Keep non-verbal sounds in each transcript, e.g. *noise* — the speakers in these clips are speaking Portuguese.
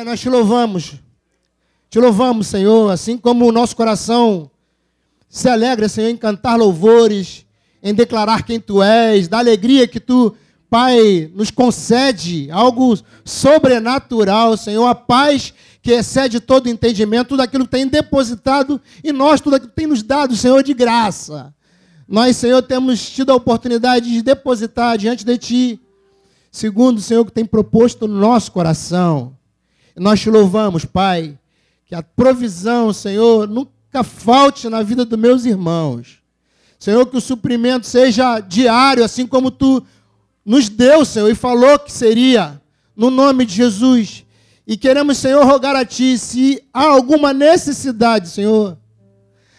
Pai, nós te louvamos. Te louvamos, Senhor, assim como o nosso coração se alegra, Senhor, em cantar louvores, em declarar quem tu és, da alegria que tu, Pai, nos concede, algo sobrenatural, Senhor, a paz que excede todo entendimento, tudo aquilo que tem depositado em nós, tudo aquilo que tem nos dado, Senhor, de graça. Nós, Senhor, temos tido a oportunidade de depositar diante de Ti, segundo o Senhor que tem proposto no nosso coração. Nós te louvamos, Pai, que a provisão, Senhor, nunca falte na vida dos meus irmãos. Senhor, que o suprimento seja diário, assim como tu nos deu, Senhor, e falou que seria, no nome de Jesus. E queremos, Senhor, rogar a Ti, se há alguma necessidade, Senhor,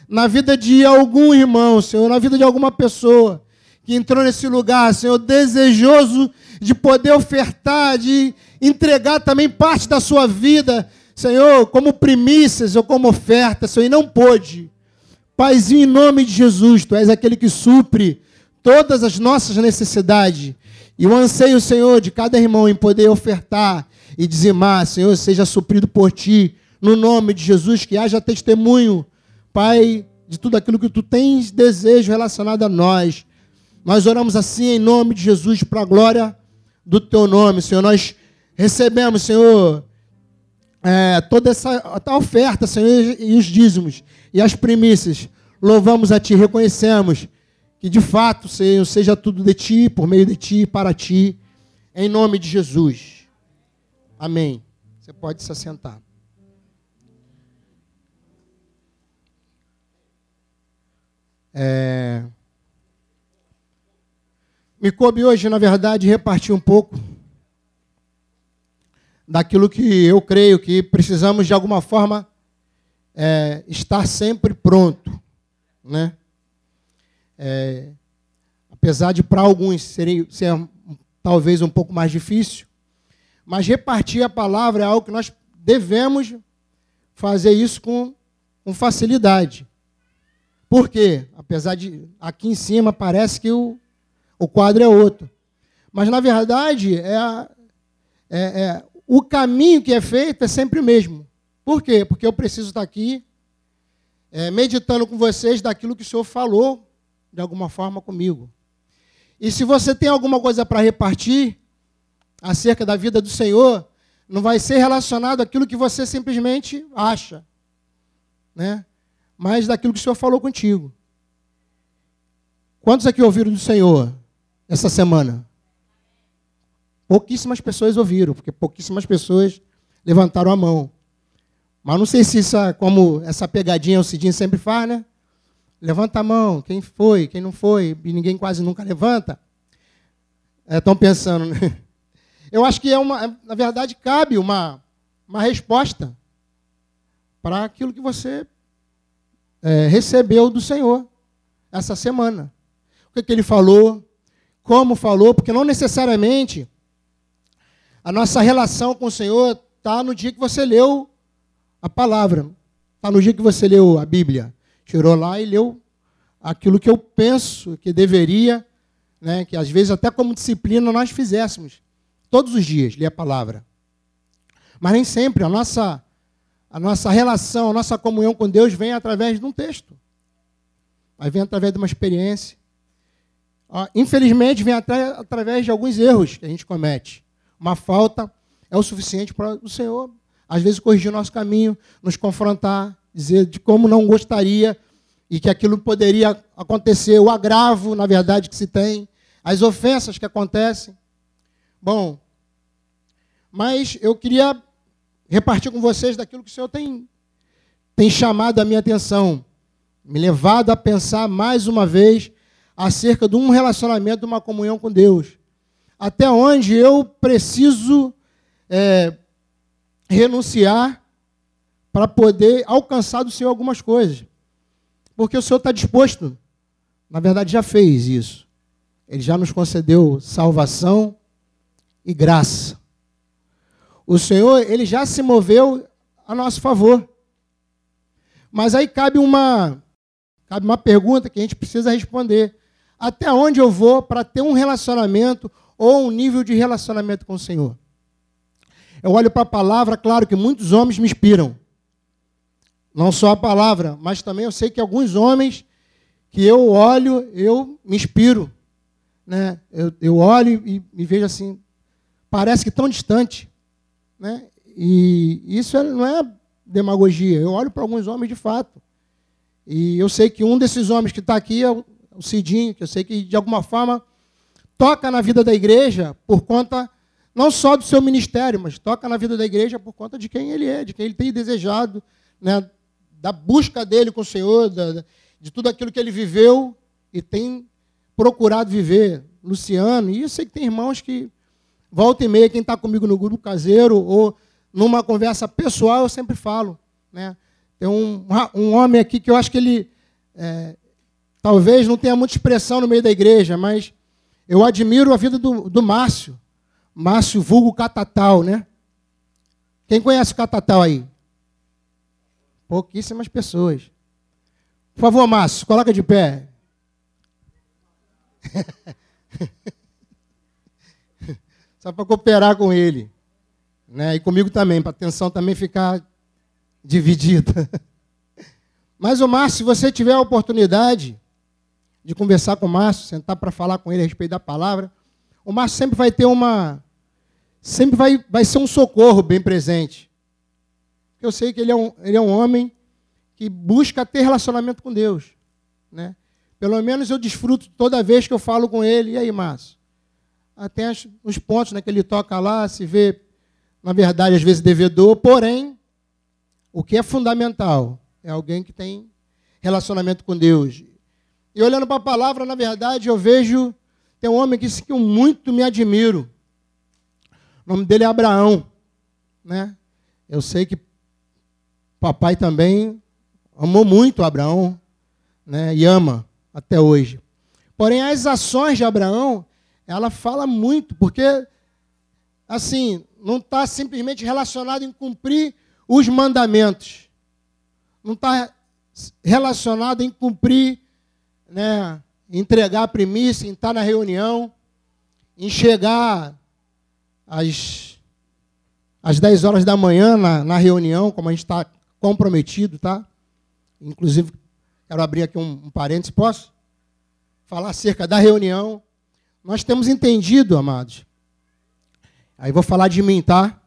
na vida de algum irmão, Senhor, na vida de alguma pessoa que entrou nesse lugar, Senhor, desejoso de poder ofertar, de entregar também parte da sua vida, Senhor, como primícias ou como oferta, Senhor, e não pôde. Paizinho, em nome de Jesus, Tu és aquele que supre todas as nossas necessidades. E o anseio, Senhor, de cada irmão em poder ofertar e dizimar, Senhor, seja suprido por Ti, no nome de Jesus, que haja testemunho, Pai, de tudo aquilo que Tu tens desejo relacionado a nós. Nós oramos assim em nome de Jesus, para a glória do Teu nome, Senhor. Nós recebemos, Senhor, é, toda essa oferta, Senhor, e os dízimos e as primícias. Louvamos a Ti, reconhecemos que de fato, Senhor, seja tudo de Ti, por meio de Ti, para Ti, em nome de Jesus. Amém. Você pode se assentar. É... Me coube hoje, na verdade, repartir um pouco daquilo que eu creio que precisamos de alguma forma é, estar sempre pronto, né? É, apesar de para alguns seria, ser talvez um pouco mais difícil, mas repartir a palavra é algo que nós devemos fazer isso com, com facilidade. Por quê? Apesar de aqui em cima parece que o, o quadro é outro. Mas na verdade é, é, é o caminho que é feito é sempre o mesmo. Por quê? Porque eu preciso estar aqui é, meditando com vocês daquilo que o Senhor falou de alguma forma comigo. E se você tem alguma coisa para repartir acerca da vida do Senhor, não vai ser relacionado àquilo que você simplesmente acha, né? mas daquilo que o Senhor falou contigo. Quantos aqui ouviram do Senhor essa semana? Pouquíssimas pessoas ouviram, porque pouquíssimas pessoas levantaram a mão. Mas não sei se isso, é como essa pegadinha o Cidinho sempre faz, né? Levanta a mão, quem foi, quem não foi, e ninguém quase nunca levanta. Estão é, pensando, né? *laughs* Eu acho que é uma, na verdade, cabe uma, uma resposta para aquilo que você é, recebeu do Senhor essa semana. O que, que ele falou, como falou, porque não necessariamente a nossa relação com o Senhor está no dia que você leu a palavra. Está no dia que você leu a Bíblia. Tirou lá e leu aquilo que eu penso que deveria, né, que às vezes até como disciplina nós fizéssemos. Todos os dias, ler a palavra. Mas nem sempre a nossa, a nossa relação, a nossa comunhão com Deus vem através de um texto. Mas vem através de uma experiência. Infelizmente, vem até através de alguns erros que a gente comete uma falta é o suficiente para o Senhor, às vezes, corrigir o nosso caminho, nos confrontar, dizer de como não gostaria e que aquilo poderia acontecer, o agravo, na verdade, que se tem, as ofensas que acontecem. Bom, mas eu queria repartir com vocês daquilo que o Senhor tem, tem chamado a minha atenção, me levado a pensar mais uma vez acerca de um relacionamento, de uma comunhão com Deus até onde eu preciso é, renunciar para poder alcançar do Senhor algumas coisas. Porque o Senhor está disposto, na verdade já fez isso. Ele já nos concedeu salvação e graça. O Senhor, ele já se moveu a nosso favor. Mas aí cabe uma, cabe uma pergunta que a gente precisa responder. Até onde eu vou para ter um relacionamento ou um nível de relacionamento com o Senhor? Eu olho para a palavra, claro que muitos homens me inspiram. Não só a palavra, mas também eu sei que alguns homens que eu olho, eu me inspiro. Né? Eu, eu olho e me vejo assim, parece que tão distante. Né? E isso é, não é demagogia. Eu olho para alguns homens de fato. E eu sei que um desses homens que está aqui é o, o Cidinho, que eu sei que de alguma forma toca na vida da igreja por conta não só do seu ministério, mas toca na vida da igreja por conta de quem ele é, de quem ele tem desejado, né, da busca dele com o Senhor, da, de tudo aquilo que ele viveu e tem procurado viver. Luciano, e eu sei que tem irmãos que volta e meia, quem está comigo no grupo caseiro ou numa conversa pessoal, eu sempre falo. Né? Tem um, um homem aqui que eu acho que ele é, talvez não tenha muita expressão no meio da igreja, mas eu admiro a vida do, do Márcio. Márcio Vulgo Catatal, né? Quem conhece o Catatal aí? Pouquíssimas pessoas. Por favor, Márcio, coloca de pé. *laughs* Só para cooperar com ele. Né? E comigo também, para a atenção também ficar dividida. *laughs* Mas o Márcio, se você tiver a oportunidade de conversar com o Márcio, sentar para falar com ele a respeito da palavra, o Márcio sempre vai ter uma. Sempre vai, vai ser um socorro bem presente. Eu sei que ele é um, ele é um homem que busca ter relacionamento com Deus. Né? Pelo menos eu desfruto toda vez que eu falo com ele. E aí, Márcio? Até os pontos né, que ele toca lá, se vê, na verdade, às vezes devedor. Porém, o que é fundamental é alguém que tem relacionamento com Deus. E olhando para a palavra, na verdade, eu vejo tem um homem que, que eu muito me admiro. O nome dele é Abraão. Né? Eu sei que papai também amou muito Abraão né? e ama até hoje. Porém, as ações de Abraão, ela fala muito, porque, assim, não está simplesmente relacionado em cumprir os mandamentos. Não está relacionado em cumprir né, entregar a primícia, em estar na reunião, em chegar às, às 10 horas da manhã na, na reunião, como a gente está comprometido, tá? Inclusive, quero abrir aqui um, um parênteses, posso? Falar acerca da reunião. Nós temos entendido, amados, aí vou falar de mim, tá?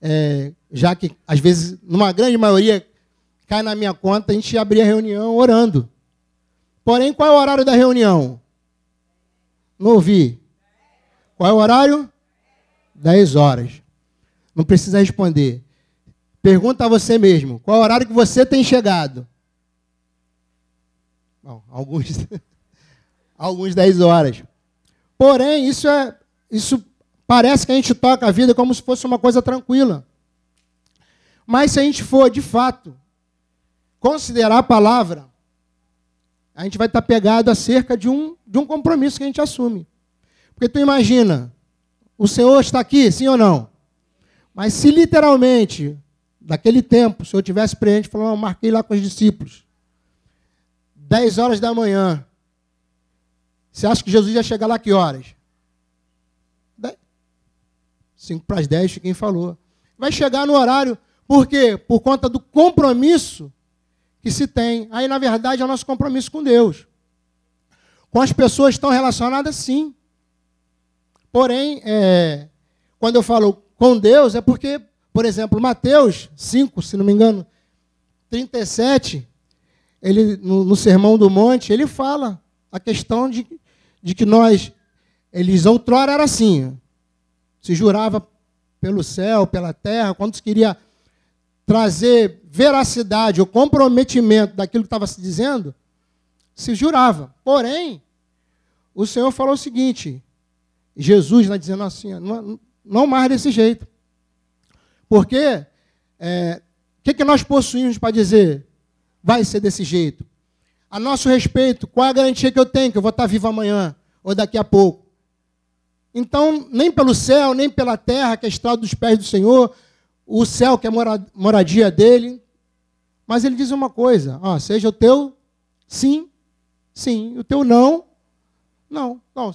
É, já que, às vezes, numa grande maioria, cai na minha conta, a gente abrir a reunião orando. Porém, qual é o horário da reunião? Não ouvi. Qual é o horário? 10 horas. Não precisa responder. Pergunta a você mesmo: qual é o horário que você tem chegado? Bom, *laughs* alguns, alguns 10 horas. Porém, isso é. Isso parece que a gente toca a vida como se fosse uma coisa tranquila. Mas se a gente for, de fato, considerar a palavra, a gente vai estar pegado acerca de um, de um compromisso que a gente assume. Porque tu imagina, o Senhor está aqui, sim ou não? Mas se literalmente, daquele tempo, o Senhor tivesse presente, falou, não, marquei lá com os discípulos, 10 horas da manhã, você acha que Jesus ia chegar lá que horas? 5 para as 10, quem falou. Vai chegar no horário, por quê? Por conta do compromisso que se tem. Aí, na verdade, é o nosso compromisso com Deus. Com as pessoas estão relacionadas, sim. Porém, é, quando eu falo com Deus, é porque, por exemplo, Mateus 5, se não me engano, 37, ele, no, no Sermão do Monte, ele fala a questão de, de que nós, eles outrora era assim, se jurava pelo céu, pela terra, quando se queria trazer veracidade ou comprometimento daquilo que estava se dizendo, se jurava. Porém, o Senhor falou o seguinte: Jesus está dizendo assim, não, não mais desse jeito. Porque o é, que, que nós possuímos para dizer vai ser desse jeito? A nosso respeito, qual é a garantia que eu tenho que eu vou estar vivo amanhã ou daqui a pouco? Então, nem pelo céu, nem pela terra, que é estrada dos pés do Senhor, o céu, que é moradia dele, Mas ele diz uma coisa: ó, seja o teu sim, sim, o teu não, não. não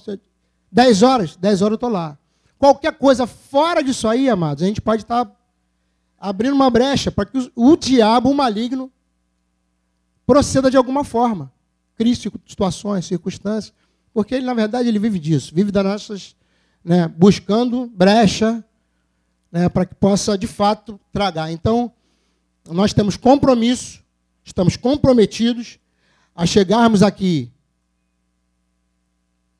dez horas, dez horas eu estou lá. Qualquer coisa fora disso aí, amados, a gente pode estar abrindo uma brecha para que o, diabo, o maligno, proceda de alguma forma. Crie situações, circunstâncias. Porque ele, na verdade, ele vive disso, vive das nossas, né, buscando brecha né, para que possa, de fato, tragar. Então, nós temos compromisso, estamos comprometidos a chegarmos aqui,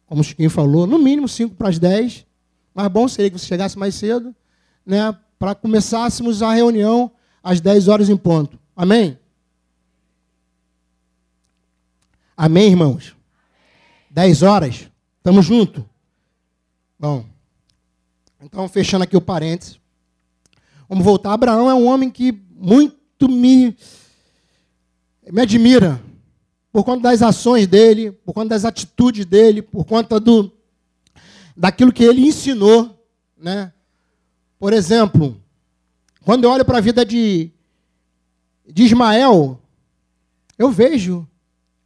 como o Chiquinho falou, no mínimo 5 para as 10. Mas bom seria que você chegasse mais cedo, né, para começássemos a reunião às 10 horas em ponto. Amém? Amém, irmãos? 10 horas? Estamos juntos? Bom, então fechando aqui o parênteses. Vamos voltar. Abraão é um homem que muito me, me admira por conta das ações dele, por conta das atitudes dele, por conta do, daquilo que ele ensinou. Né? Por exemplo, quando eu olho para a vida de, de Ismael, eu vejo,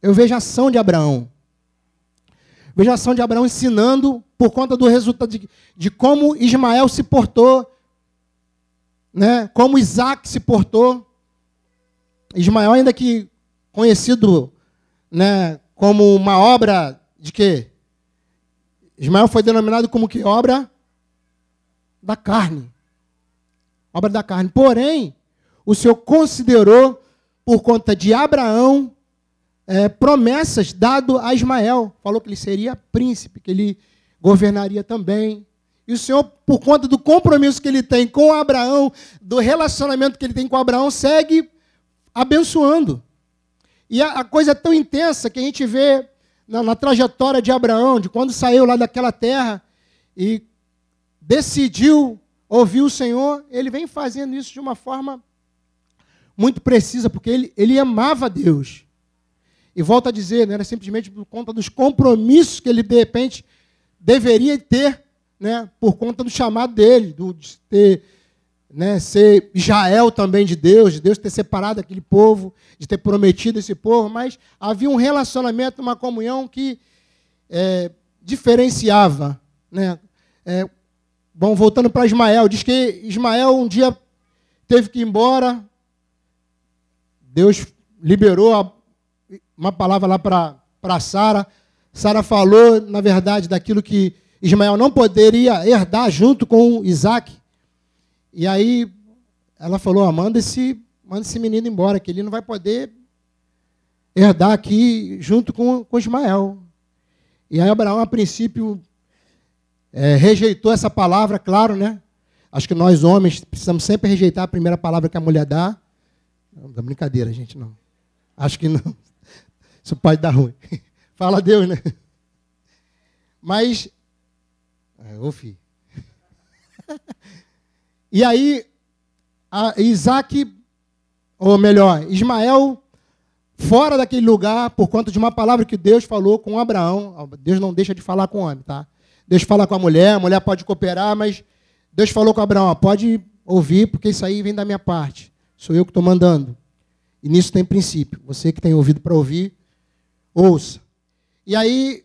eu vejo a ação de Abraão. Vejo a ação de Abraão ensinando por conta do resultado de, de como Ismael se portou, né? como Isaac se portou. Ismael, ainda que conhecido né, como uma obra de quê? Ismael foi denominado como que obra da carne. Obra da carne. Porém, o Senhor considerou, por conta de Abraão, é, promessas dado a Ismael. Falou que ele seria príncipe, que ele governaria também. E o Senhor, por conta do compromisso que ele tem com Abraão, do relacionamento que ele tem com Abraão, segue abençoando. E a, a coisa é tão intensa que a gente vê na, na trajetória de Abraão, de quando saiu lá daquela terra e decidiu ouvir o Senhor, ele vem fazendo isso de uma forma muito precisa, porque ele, ele amava Deus. E volta a dizer, não era simplesmente por conta dos compromissos que ele, de repente, deveria ter, né, por conta do chamado dele, do, de ter, né, ser Israel também de Deus, de Deus ter separado aquele povo, de ter prometido esse povo, mas havia um relacionamento, uma comunhão que é, diferenciava. Né? É, bom, voltando para Ismael, diz que Ismael um dia teve que ir embora, Deus liberou a uma palavra lá para Sara. Sara falou, na verdade, daquilo que Ismael não poderia herdar junto com Isaac. E aí ela falou: manda, esse, manda esse menino embora, que ele não vai poder herdar aqui junto com, com Ismael. E aí Abraão, a princípio, é, rejeitou essa palavra, claro, né? Acho que nós homens precisamos sempre rejeitar a primeira palavra que a mulher dá. Não, dá brincadeira, gente, não. Acho que não. Isso pode dar ruim. *laughs* Fala Deus, né? Mas. É, ô filho. *laughs* E aí, Isaac, ou melhor, Ismael, fora daquele lugar, por conta de uma palavra que Deus falou com Abraão. Deus não deixa de falar com o homem, tá? Deus fala com a mulher, a mulher pode cooperar, mas Deus falou com Abraão: pode ouvir, porque isso aí vem da minha parte. Sou eu que estou mandando. E nisso tem princípio. Você que tem ouvido para ouvir, ouça. E aí,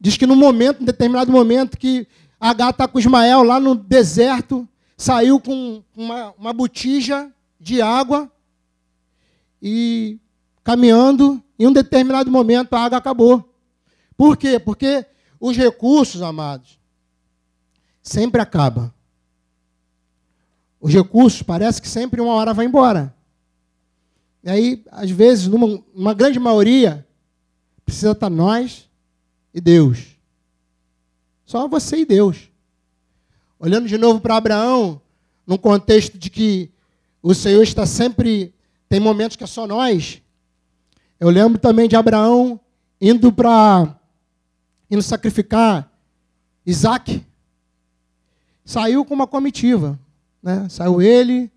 diz que no momento, em determinado momento, que H está com Ismael lá no deserto, saiu com uma, uma botija de água e caminhando, em um determinado momento a água acabou. Por quê? Porque os recursos, amados, sempre acabam. Os recursos parece que sempre uma hora vai embora. E aí, às vezes, numa, numa grande maioria, precisa estar nós e Deus. Só você e Deus. Olhando de novo para Abraão, num contexto de que o Senhor está sempre. Tem momentos que é só nós. Eu lembro também de Abraão indo para. Indo sacrificar Isaac. Saiu com uma comitiva. Né? Saiu ele,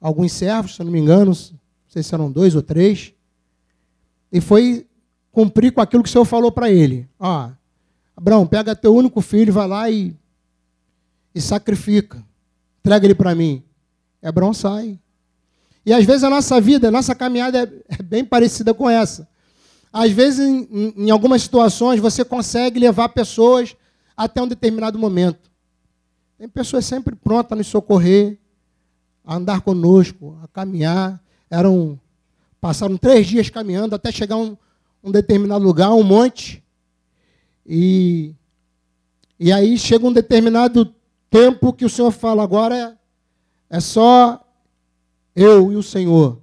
alguns servos, se não me engano, não sei se eram dois ou três. E foi cumprir com aquilo que o Senhor falou para ele. Ó, Abraão, pega teu único filho, vai lá e e sacrifica. Entrega ele para mim. Hebrão sai. E às vezes a nossa vida, a nossa caminhada é, é bem parecida com essa. Às vezes, em, em algumas situações, você consegue levar pessoas até um determinado momento. Tem pessoas sempre prontas a nos socorrer, a andar conosco, a caminhar. Eram, passaram três dias caminhando até chegar a um, um determinado lugar, um monte. E, e aí chega um determinado tempo que o Senhor fala, agora é, é só eu e o Senhor.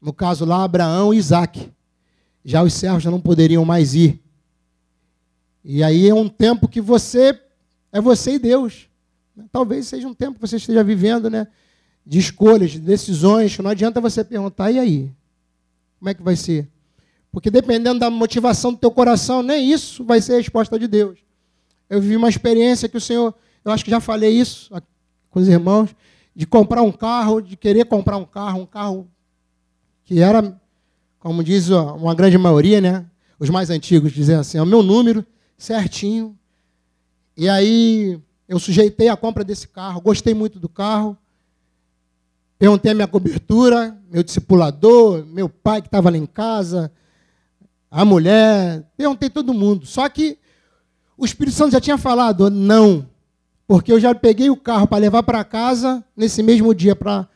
No caso lá, Abraão e Isaac. Já os servos já não poderiam mais ir. E aí é um tempo que você é você e Deus. Talvez seja um tempo que você esteja vivendo, né? De escolhas, de decisões, não adianta você perguntar, e aí? Como é que vai ser? Porque dependendo da motivação do teu coração, nem isso vai ser a resposta de Deus. Eu vivi uma experiência que o Senhor, eu acho que já falei isso com os irmãos, de comprar um carro, de querer comprar um carro, um carro que era, como diz uma grande maioria, né? Os mais antigos dizem assim, é o meu número certinho. E aí eu sujeitei a compra desse carro, gostei muito do carro. Perguntei a minha cobertura, meu discipulador, meu pai que estava lá em casa, a mulher, perguntei todo mundo. Só que o Espírito Santo já tinha falado, não, porque eu já peguei o carro para levar para casa nesse mesmo dia para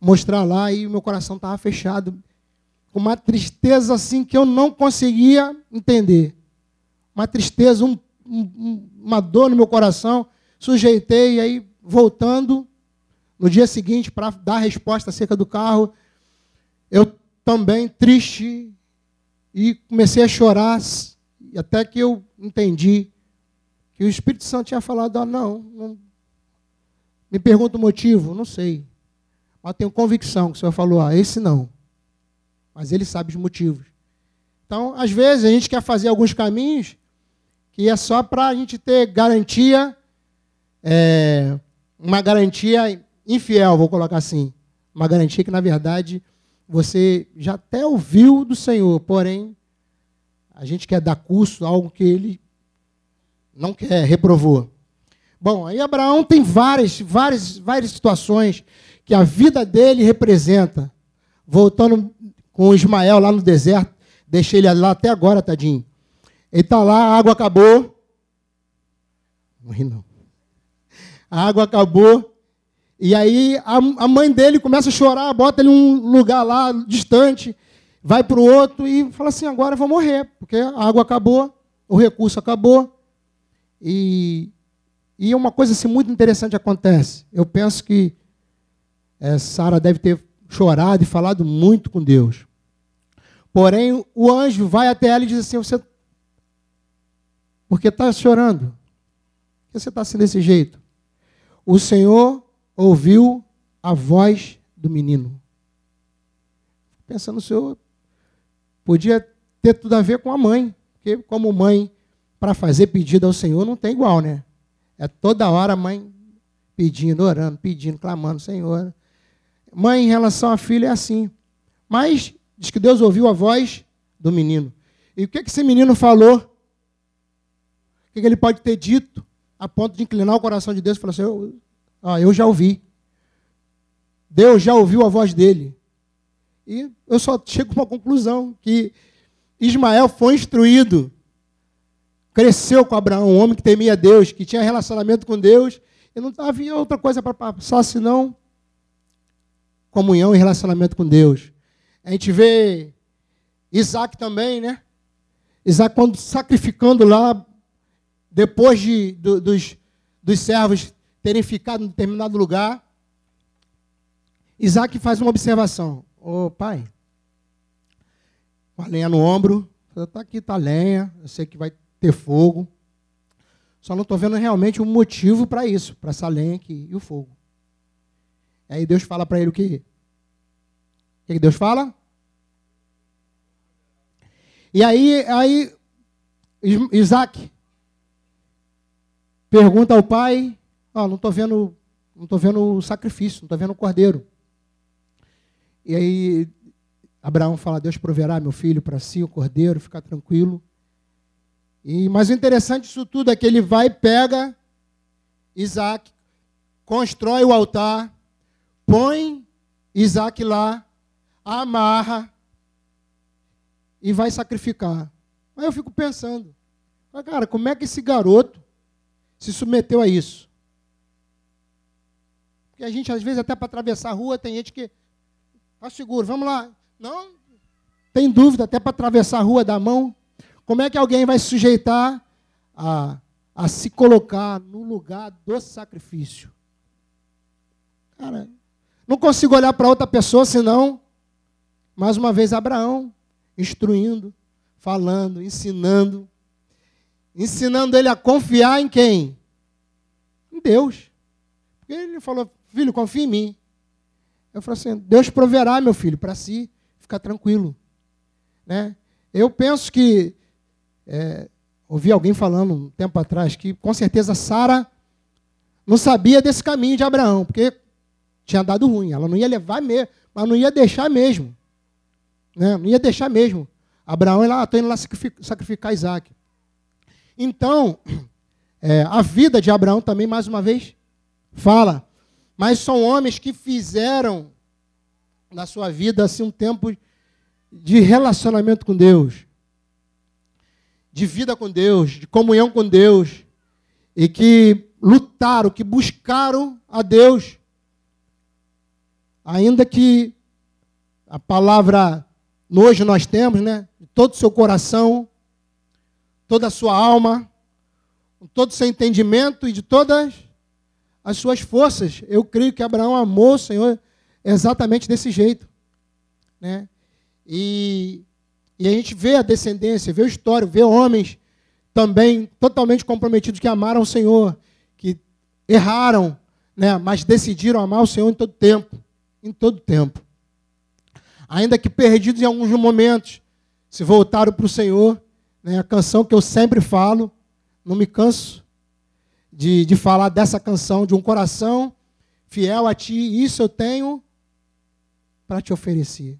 mostrar lá e o meu coração estava fechado, uma tristeza assim que eu não conseguia entender. Uma tristeza, um, um, uma dor no meu coração. Sujeitei e aí voltando no dia seguinte para dar a resposta acerca do carro, eu também triste e comecei a chorar até que eu entendi que o Espírito Santo tinha falado, ah, não, não, me pergunta o motivo, não sei. Mas tenho convicção que o Senhor falou, ah, esse não. Mas ele sabe os motivos. Então, às vezes, a gente quer fazer alguns caminhos que é só para a gente ter garantia, é, uma garantia infiel, vou colocar assim. Uma garantia que, na verdade, você já até ouviu do Senhor, porém, a gente quer dar curso, algo que ele não quer, reprovou. Bom, aí Abraão tem várias, várias, várias situações que a vida dele representa. Voltando com Ismael lá no deserto, deixei ele lá até agora, tadinho. Ele está lá, a água acabou. Não não. A água acabou. E aí a, a mãe dele começa a chorar, bota ele em um lugar lá distante, vai para o outro e fala assim: agora eu vou morrer, porque a água acabou, o recurso acabou. E, e uma coisa assim, muito interessante acontece. Eu penso que é, Sara deve ter chorado e falado muito com Deus. Porém, o anjo vai até ela e diz assim: Você. Por que está chorando? Por que você está assim desse jeito? O Senhor ouviu a voz do menino. Pensando, o Senhor podia ter tudo a ver com a mãe, porque como mãe para fazer pedido ao Senhor não tem igual, né? É toda hora a mãe pedindo, orando, pedindo, clamando, Senhor. Mãe, em relação à filha, é assim. Mas diz que Deus ouviu a voz do menino. E o que, que esse menino falou? O que, que ele pode ter dito a ponto de inclinar o coração de Deus e falar assim: eu, ah, eu já ouvi. Deus já ouviu a voz dele. E eu só chego a uma conclusão: que Ismael foi instruído cresceu com Abraão, um homem que temia Deus, que tinha relacionamento com Deus, e não havia outra coisa para passar senão comunhão e relacionamento com Deus. A gente vê Isaac também, né? Isaac, quando sacrificando lá, depois de, do, dos, dos servos terem ficado em determinado lugar, Isaac faz uma observação. Ô oh, pai, com a lenha no ombro, está aqui, está lenha, eu sei que vai ter fogo. Só não estou vendo realmente um motivo para isso, para essa lenha aqui e o fogo. Aí Deus fala para ele o quê? O que Deus fala? E aí, aí Isaac pergunta ao pai, oh, não estou vendo, não estou vendo o sacrifício, não estou vendo o cordeiro. E aí Abraão fala, Deus proverá meu filho para si, o cordeiro, fica tranquilo. E, mas o interessante disso tudo é que ele vai, pega Isaac, constrói o altar, põe Isaac lá amarra e vai sacrificar. Aí eu fico pensando, cara, como é que esse garoto se submeteu a isso? Porque a gente, às vezes, até para atravessar a rua, tem gente que. Tá seguro, vamos lá. Não, tem dúvida, até para atravessar a rua da mão. Como é que alguém vai se sujeitar a, a se colocar no lugar do sacrifício? Cara, não consigo olhar para outra pessoa senão, mais uma vez, Abraão, instruindo, falando, ensinando, ensinando ele a confiar em quem? Em Deus. Porque ele falou, filho, confia em mim. Eu falei assim, Deus proverá, meu filho, para si, ficar tranquilo. Né? Eu penso que, é, ouvi alguém falando um tempo atrás, que com certeza Sara não sabia desse caminho de Abraão, porque tinha dado ruim. Ela não ia levar mesmo, mas não ia deixar mesmo. Né? Não ia deixar mesmo. Abraão, lá, estou indo lá sacrificar Isaac. Então, *clears throat* é, a vida de Abraão também, mais uma vez, fala. Mas são homens que fizeram na sua vida assim um tempo de relacionamento com Deus, de vida com Deus, de comunhão com Deus, e que lutaram, que buscaram a Deus. Ainda que a palavra hoje nós temos, né? Todo o seu coração, toda a sua alma, todo o seu entendimento e de todas as suas forças. Eu creio que Abraão amou o Senhor exatamente desse jeito. Né? E, e a gente vê a descendência, vê a história, vê homens também totalmente comprometidos que amaram o Senhor, que erraram, né, mas decidiram amar o Senhor em todo tempo, em todo tempo. Ainda que perdidos em alguns momentos, se voltaram para o Senhor, né, a canção que eu sempre falo, não me canso de, de falar dessa canção, de um coração fiel a Ti, isso eu tenho para te oferecer.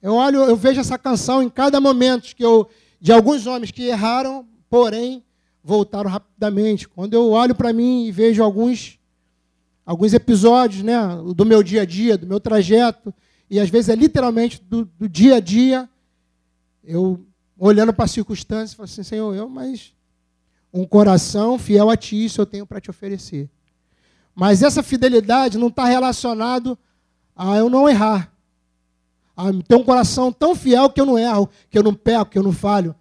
Eu olho, eu vejo essa canção em cada momento que eu, de alguns homens que erraram, porém voltaram rapidamente. Quando eu olho para mim e vejo alguns, alguns episódios né, do meu dia a dia, do meu trajeto, e às vezes é literalmente do, do dia a dia, eu olhando para as circunstâncias, falo assim, Senhor, eu, mas um coração fiel a Ti, isso eu tenho para te oferecer. Mas essa fidelidade não está relacionado a eu não errar a ter um coração tão fiel que eu não erro, que eu não peco, que eu não falho.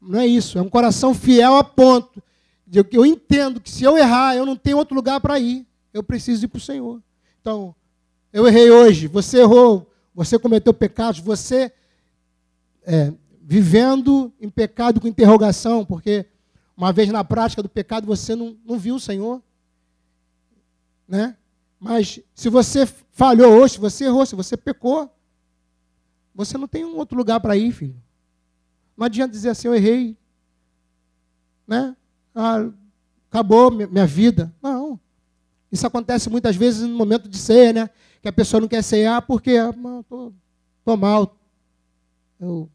Não é isso. É um coração fiel a ponto de que eu entendo que se eu errar, eu não tenho outro lugar para ir. Eu preciso ir para o Senhor. Então, eu errei hoje, você errou, você cometeu pecados, você é, vivendo em pecado com interrogação, porque uma vez na prática do pecado você não, não viu o Senhor. Né? Mas se você falhou hoje, se você errou, se você pecou, você não tem um outro lugar para ir, filho. Não adianta dizer assim, eu errei. Né? Ah, acabou minha vida. Não. Isso acontece muitas vezes no momento de ceia, né? Que a pessoa não quer cear porque ah, tô, tô mal. Eu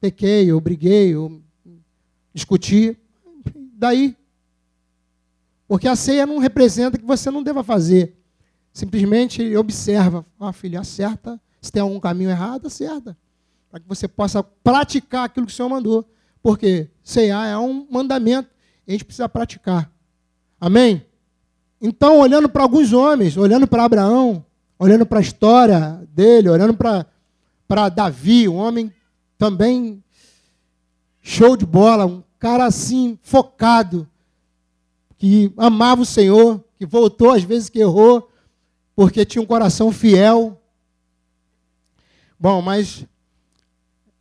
pequei, eu briguei, eu discuti. Daí. Porque a ceia não representa que você não deva fazer. Simplesmente observa. Ah, filho, acerta se tem algum caminho errado, acerta. Para que você possa praticar aquilo que o Senhor mandou. Porque cear é um mandamento. E a gente precisa praticar. Amém? Então, olhando para alguns homens, olhando para Abraão, olhando para a história dele, olhando para Davi, um homem também show de bola, um cara assim, focado, que amava o Senhor, que voltou às vezes que errou, porque tinha um coração fiel. Bom, mas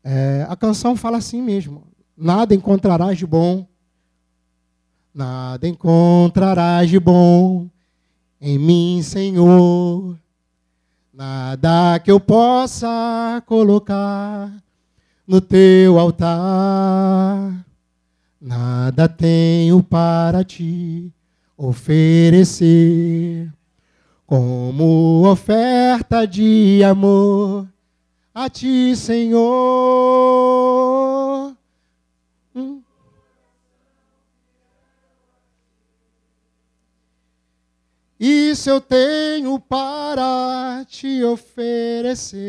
é, a canção fala assim mesmo: nada encontrarás de bom, nada encontrarás de bom em mim, Senhor, nada que eu possa colocar no teu altar, nada tenho para te oferecer como oferta de amor a ti, Senhor. Isso eu tenho para te oferecer.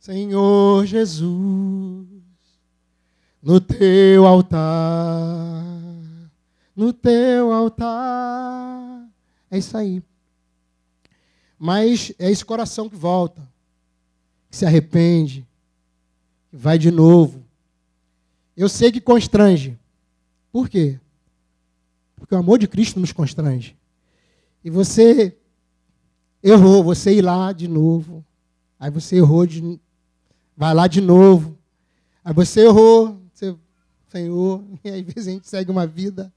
Senhor Jesus, no teu altar, no teu altar. É isso aí. Mas é esse coração que volta, que se arrepende, que vai de novo. Eu sei que constrange. Por quê? Porque o amor de Cristo nos constrange. E você errou, você ir lá de novo. Aí você errou de Vai lá de novo. Aí você errou, você, Senhor, *laughs* e às vezes a gente segue uma vida,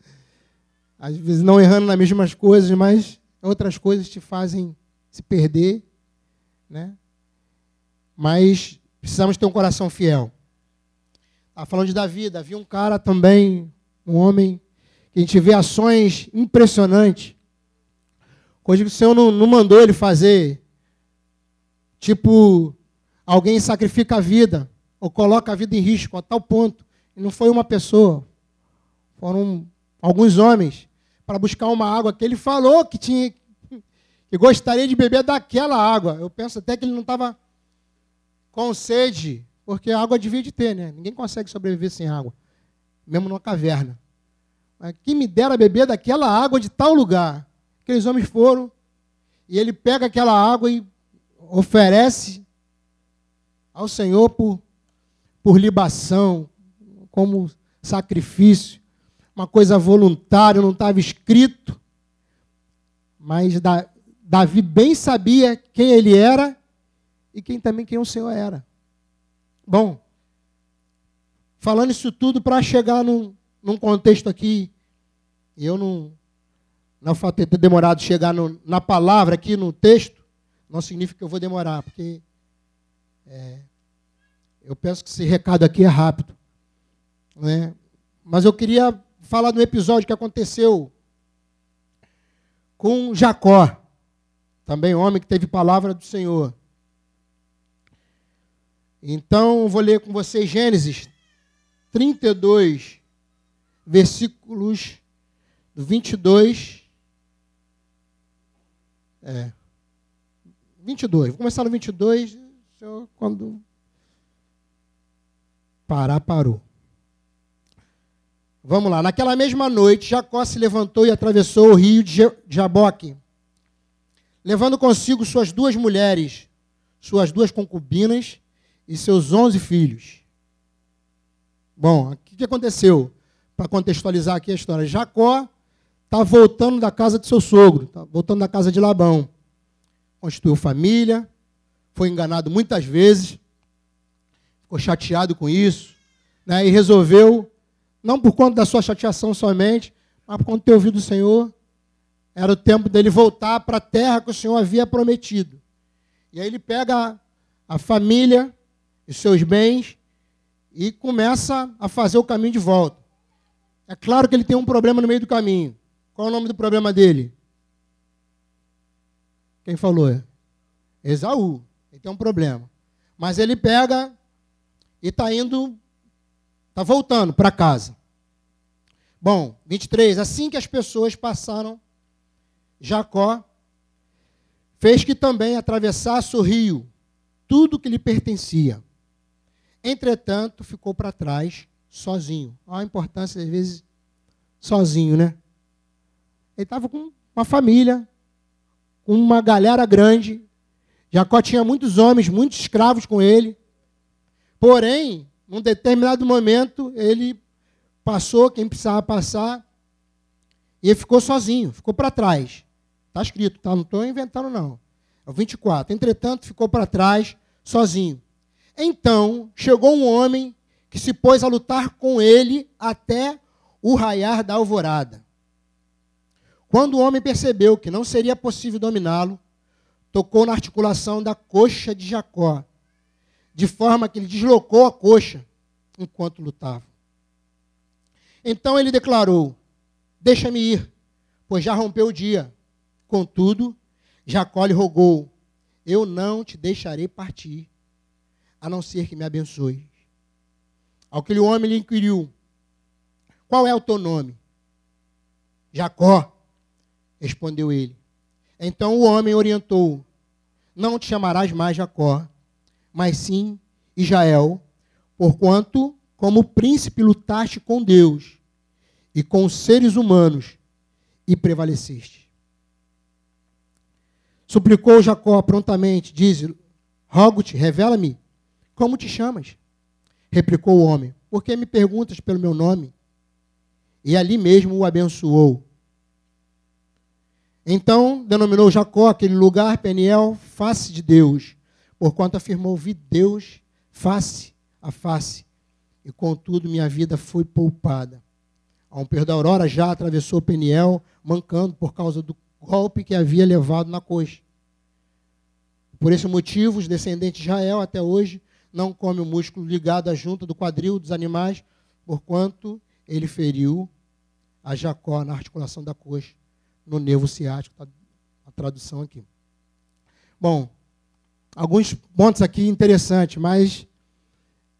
às vezes não errando nas mesmas coisas, mas outras coisas te fazem se perder, né? Mas precisamos ter um coração fiel. Estava falando de Davi, Davi um cara também, um homem, que a gente vê ações impressionantes, coisa que o Senhor não, não mandou ele fazer, tipo Alguém sacrifica a vida ou coloca a vida em risco a tal ponto. E não foi uma pessoa, foram alguns homens para buscar uma água que ele falou que tinha que gostaria de beber daquela água. Eu penso até que ele não estava com sede, porque a água devia de ter, né? Ninguém consegue sobreviver sem água, mesmo numa caverna. Quem me dera beber daquela água de tal lugar. Aqueles homens foram e ele pega aquela água e oferece ao Senhor por, por libação, como sacrifício, uma coisa voluntária, não estava escrito. Mas Davi bem sabia quem ele era e quem também quem o Senhor era. Bom, falando isso tudo para chegar num, num contexto aqui, eu não, não de ter demorado chegar no, na palavra aqui no texto, não significa que eu vou demorar, porque é, eu penso que esse recado aqui é rápido. Né? Mas eu queria falar do episódio que aconteceu com Jacó, também homem que teve palavra do Senhor. Então, vou ler com vocês Gênesis 32, versículos do 22. É. 22. Vou começar no 22. Quando parar, parou. Vamos lá. Naquela mesma noite, Jacó se levantou e atravessou o rio de Jaboque, levando consigo suas duas mulheres, suas duas concubinas e seus onze filhos. Bom, o que aconteceu? Para contextualizar aqui a história. Jacó está voltando da casa de seu sogro, está voltando da casa de Labão. Constituiu família, foi enganado muitas vezes, ficou chateado com isso, né, e resolveu, não por conta da sua chateação somente, mas por conta de ter ouvido o Senhor, era o tempo dele voltar para a terra que o Senhor havia prometido. E aí ele pega a família e seus bens e começa a fazer o caminho de volta. É claro que ele tem um problema no meio do caminho. Qual é o nome do problema dele? Quem falou? Esaú. Ele tem um problema. Mas ele pega e está indo, está voltando para casa. Bom, 23. Assim que as pessoas passaram, Jacó fez que também atravessasse o rio, tudo que lhe pertencia. Entretanto, ficou para trás, sozinho. Olha a importância, às vezes, sozinho, né? Ele estava com uma família, com uma galera grande. Jacó tinha muitos homens, muitos escravos com ele. Porém, num determinado momento, ele passou quem precisava passar e ele ficou sozinho, ficou para trás. Está escrito, tá? não estou inventando, não. É o 24. Entretanto, ficou para trás, sozinho. Então, chegou um homem que se pôs a lutar com ele até o raiar da alvorada. Quando o homem percebeu que não seria possível dominá-lo, tocou na articulação da coxa de Jacó de forma que ele deslocou a coxa enquanto lutava. Então ele declarou: Deixa-me ir, pois já rompeu o dia. Contudo, Jacó lhe rogou: Eu não te deixarei partir, a não ser que me abençoe. Ao que o homem lhe inquiriu: Qual é o teu nome? Jacó, respondeu ele. Então o homem orientou: Não te chamarás mais Jacó, mas sim Israel, porquanto, como príncipe, lutaste com Deus e com os seres humanos e prevaleceste. Suplicou Jacó prontamente, diz: Rogo-te, revela-me como te chamas. Replicou o homem: Por que me perguntas pelo meu nome? E ali mesmo o abençoou. Então denominou Jacó aquele lugar Peniel, face de Deus, porquanto afirmou: Vi Deus face a face, e contudo minha vida foi poupada. A um da aurora já atravessou Peniel, mancando por causa do golpe que havia levado na coxa. Por esse motivo, os descendentes de Israel até hoje não comem o músculo ligado à junta do quadril dos animais, porquanto ele feriu a Jacó na articulação da coxa, no nervo ciático, tá a tradução aqui. Bom, alguns pontos aqui interessantes, mas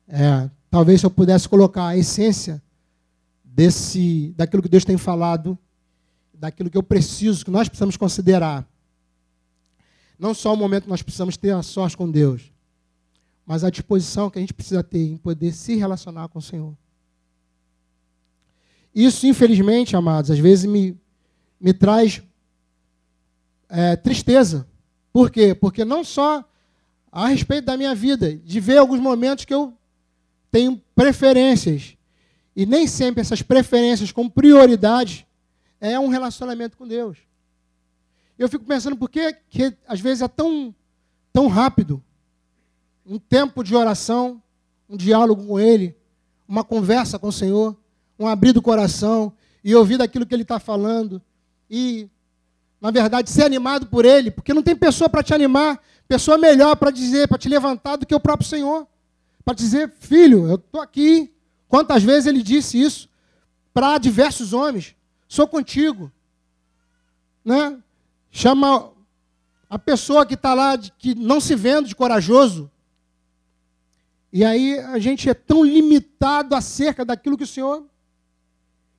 é, talvez se eu pudesse colocar a essência desse, daquilo que Deus tem falado, daquilo que eu preciso, que nós precisamos considerar. Não só o momento que nós precisamos ter a sorte com Deus, mas a disposição que a gente precisa ter em poder se relacionar com o Senhor. Isso, infelizmente, amados, às vezes me, me traz é, tristeza. Por quê? Porque não só a respeito da minha vida, de ver alguns momentos que eu tenho preferências, e nem sempre essas preferências com prioridade é um relacionamento com Deus. Eu fico pensando por que, que às vezes é tão, tão rápido um tempo de oração, um diálogo com Ele, uma conversa com o Senhor, um abrir do coração e ouvir daquilo que Ele está falando e, na verdade, ser animado por Ele, porque não tem pessoa para te animar, pessoa melhor para dizer, para te levantar do que o próprio Senhor, para dizer, filho, eu estou aqui. Quantas vezes Ele disse isso para diversos homens? Sou contigo, né? Chama a pessoa que está lá, que não se vendo de corajoso. E aí a gente é tão limitado acerca daquilo que o Senhor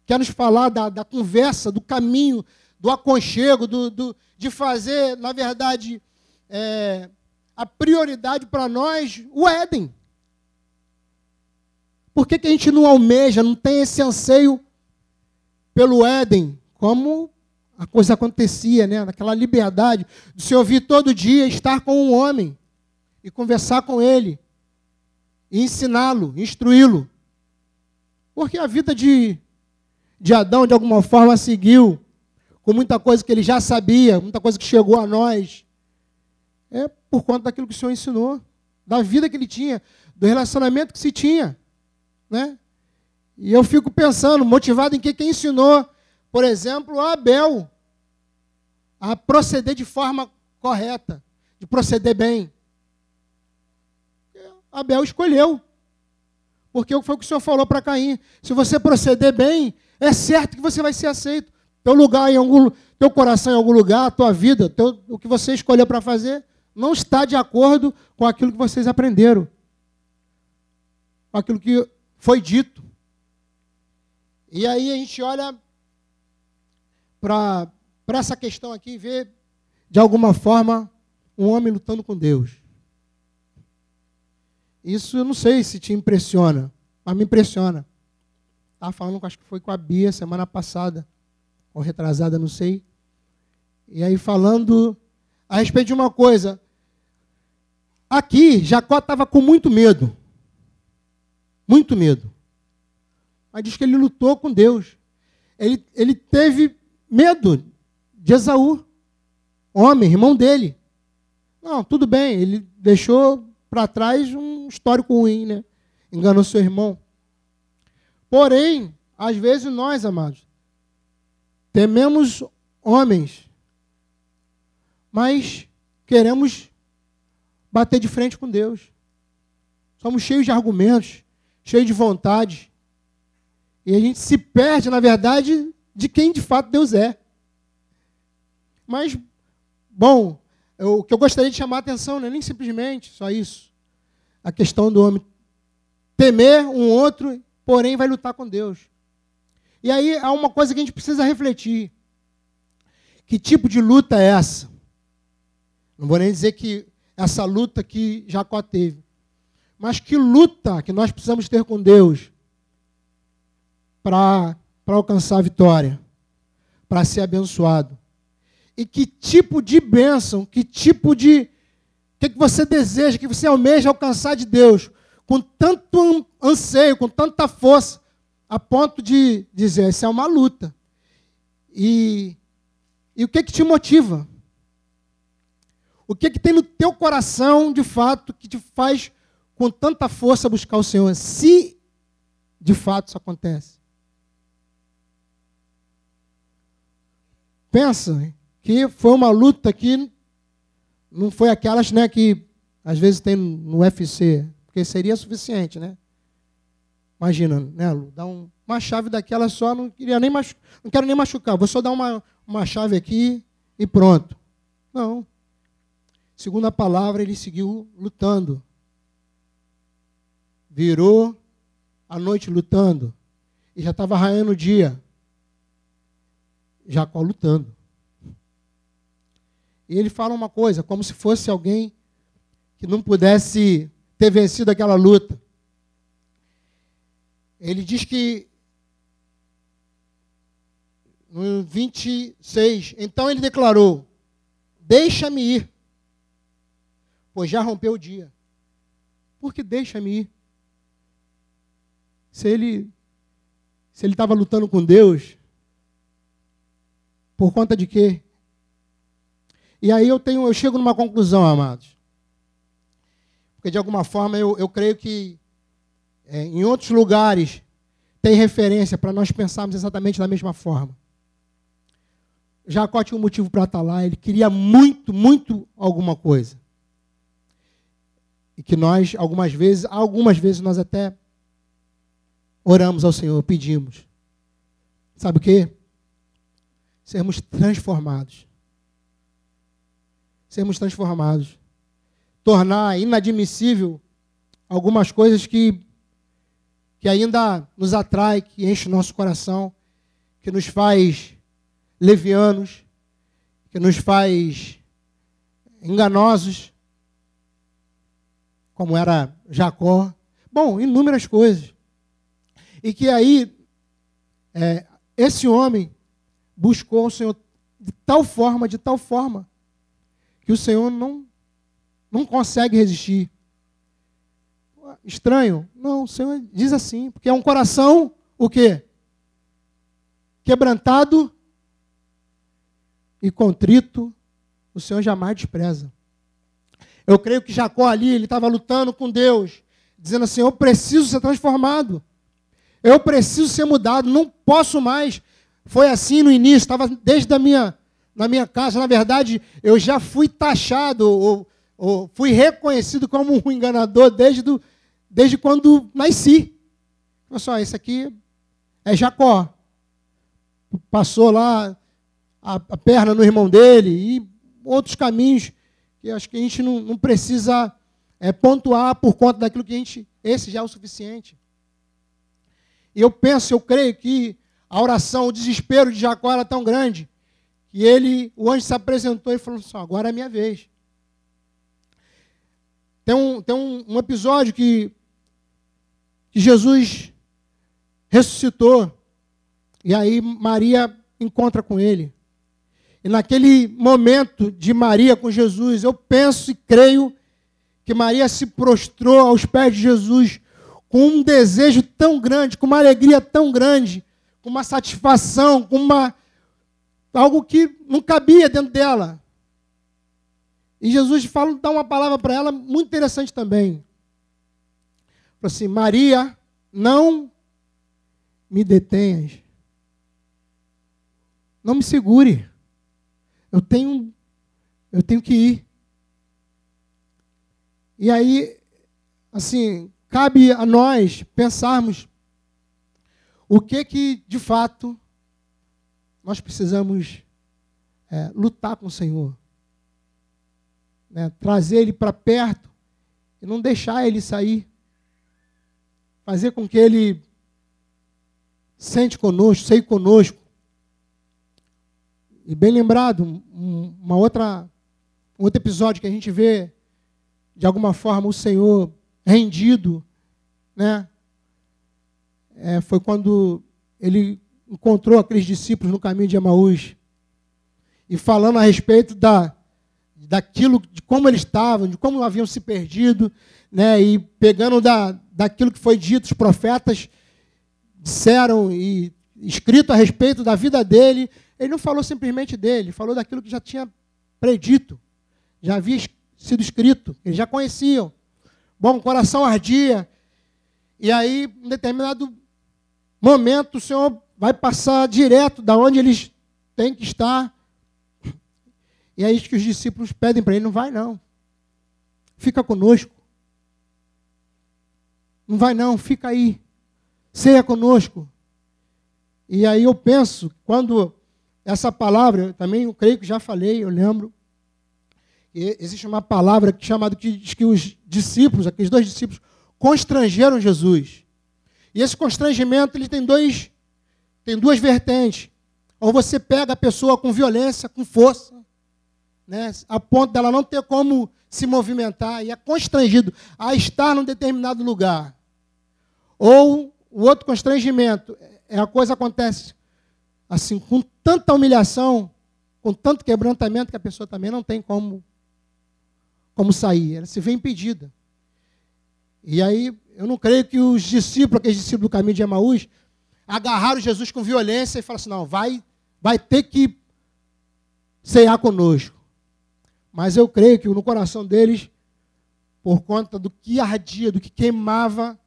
quer nos falar, da, da conversa, do caminho, do aconchego, do, do de fazer, na verdade, é, a prioridade para nós, o Éden. Por que, que a gente não almeja, não tem esse anseio pelo Éden, como a coisa acontecia, né? Naquela liberdade de se ouvir todo dia, estar com um homem e conversar com ele, ensiná-lo, instruí-lo. Porque a vida de, de Adão, de alguma forma, seguiu com muita coisa que ele já sabia, muita coisa que chegou a nós. É por conta daquilo que o Senhor ensinou, da vida que ele tinha, do relacionamento que se tinha. Né? E eu fico pensando, motivado em que quem ensinou por exemplo, a Abel a proceder de forma correta, de proceder bem. Abel escolheu. Porque foi o que o Senhor falou para Caim. Se você proceder bem, é certo que você vai ser aceito. Teu lugar em algum, teu coração em algum lugar, tua vida, teu, o que você escolheu para fazer, não está de acordo com aquilo que vocês aprenderam. Com aquilo que foi dito. E aí a gente olha para essa questão aqui e ver, de alguma forma, um homem lutando com Deus. Isso eu não sei se te impressiona, mas me impressiona. Estava falando, acho que foi com a Bia semana passada, ou retrasada, não sei. E aí falando a respeito de uma coisa. Aqui, Jacó estava com muito medo. Muito medo. Mas diz que ele lutou com Deus. Ele, ele teve medo de Esaú, homem, irmão dele. Não, tudo bem, ele deixou para trás um histórico ruim, né? Enganou seu irmão. Porém, às vezes nós, amados, tememos homens, mas queremos bater de frente com Deus. Somos cheios de argumentos, cheios de vontade. E a gente se perde, na verdade, de quem de fato Deus é. Mas, bom, o que eu gostaria de chamar a atenção não é nem simplesmente só isso. A questão do homem temer um outro, porém vai lutar com Deus. E aí há uma coisa que a gente precisa refletir. Que tipo de luta é essa? Não vou nem dizer que essa luta que Jacó teve. Mas que luta que nós precisamos ter com Deus para alcançar a vitória, para ser abençoado. E que tipo de bênção, que tipo de. O que, que você deseja, que você almeja alcançar de Deus, com tanto anseio, com tanta força, a ponto de dizer: isso é uma luta. E, e o que, que te motiva? O que, que tem no teu coração, de fato, que te faz com tanta força buscar o Senhor? Se de fato isso acontece. Pensa que foi uma luta que não foi aquelas né, que às vezes tem no UFC, porque seria suficiente, né? Imagina, né, Lu, dar um, uma chave daquela só, não queria nem machu, não quero nem machucar, vou só dar uma, uma chave aqui e pronto. Não. Segundo a palavra, ele seguiu lutando. Virou a noite lutando. E já estava raiando o dia. Jacó lutando. E ele fala uma coisa, como se fosse alguém que não pudesse ter vencido aquela luta. Ele diz que no 26, então ele declarou: Deixa-me ir, pois já rompeu o dia. Porque deixa-me ir. Se ele se ele estava lutando com Deus, por conta de quê? E aí eu tenho, eu chego numa conclusão, amados. Porque de alguma forma eu, eu creio que é, em outros lugares, tem referência para nós pensarmos exatamente da mesma forma. Jacó tinha um motivo para estar lá, ele queria muito, muito alguma coisa. E que nós, algumas vezes, algumas vezes nós até oramos ao Senhor, pedimos. Sabe o que? Sermos transformados. Sermos transformados. Tornar inadmissível algumas coisas que que ainda nos atrai, que enche o nosso coração, que nos faz levianos, que nos faz enganosos, como era Jacó. Bom, inúmeras coisas. E que aí, é, esse homem buscou o Senhor de tal forma, de tal forma, que o Senhor não, não consegue resistir estranho? Não, o Senhor diz assim, porque é um coração o quê? Quebrantado e contrito, o Senhor jamais despreza. Eu creio que Jacó ali, ele estava lutando com Deus, dizendo assim: Eu preciso ser transformado, eu preciso ser mudado, não posso mais. Foi assim no início, estava desde a minha, na minha casa. Na verdade, eu já fui taxado, ou, ou fui reconhecido como um enganador desde do, desde quando nasci. Olha só, esse aqui é Jacó. Passou lá a, a, perna no irmão dele e outros caminhos que acho que a gente não, não precisa é, pontuar por conta daquilo que a gente. Esse já é o suficiente. E eu penso, eu creio que a oração, o desespero de Jacó era tão grande que ele, o anjo se apresentou e falou assim: agora é a minha vez. Tem um, tem um, um episódio que que Jesus ressuscitou. E aí Maria encontra com ele. E naquele momento de Maria com Jesus, eu penso e creio que Maria se prostrou aos pés de Jesus com um desejo tão grande, com uma alegria tão grande, com uma satisfação, com uma algo que não cabia dentro dela. E Jesus fala, dá uma palavra para ela muito interessante também. Falou assim: Maria, não me detenhas. Não me segure. Eu tenho, eu tenho que ir. E aí, assim, cabe a nós pensarmos o que que de fato nós precisamos é, lutar com o Senhor, né? trazer Ele para perto e não deixar Ele sair fazer com que ele sente conosco, sei conosco. E bem lembrado, uma outra, um outro episódio que a gente vê, de alguma forma, o Senhor rendido, né? É, foi quando ele encontrou aqueles discípulos no caminho de Emaús e falando a respeito da, daquilo, de como eles estavam, de como haviam se perdido, né? E pegando da, daquilo que foi dito, os profetas disseram e escrito a respeito da vida dele, ele não falou simplesmente dele, falou daquilo que já tinha predito, já havia sido escrito, eles já conheciam. Bom, o coração ardia, e aí, em determinado momento, o Senhor vai passar direto da onde eles têm que estar. E é isso que os discípulos pedem para ele: não vai não, fica conosco. Não vai não, fica aí, ceia conosco. E aí eu penso, quando essa palavra, também eu creio que já falei, eu lembro. Existe uma palavra chamada que diz que os discípulos, aqueles dois discípulos, constrangeram Jesus. E esse constrangimento ele tem dois, tem duas vertentes. Ou você pega a pessoa com violência, com força, né, a ponto dela não ter como se movimentar e é constrangido a estar num determinado lugar. Ou o outro constrangimento é a coisa acontece assim, com tanta humilhação, com tanto quebrantamento que a pessoa também não tem como, como sair. Ela se vê impedida. E aí, eu não creio que os discípulos, aqueles discípulos do caminho de Emaús, agarraram Jesus com violência e falaram assim: não, vai, vai ter que cear conosco. Mas eu creio que no coração deles, por conta do que ardia, do que queimava,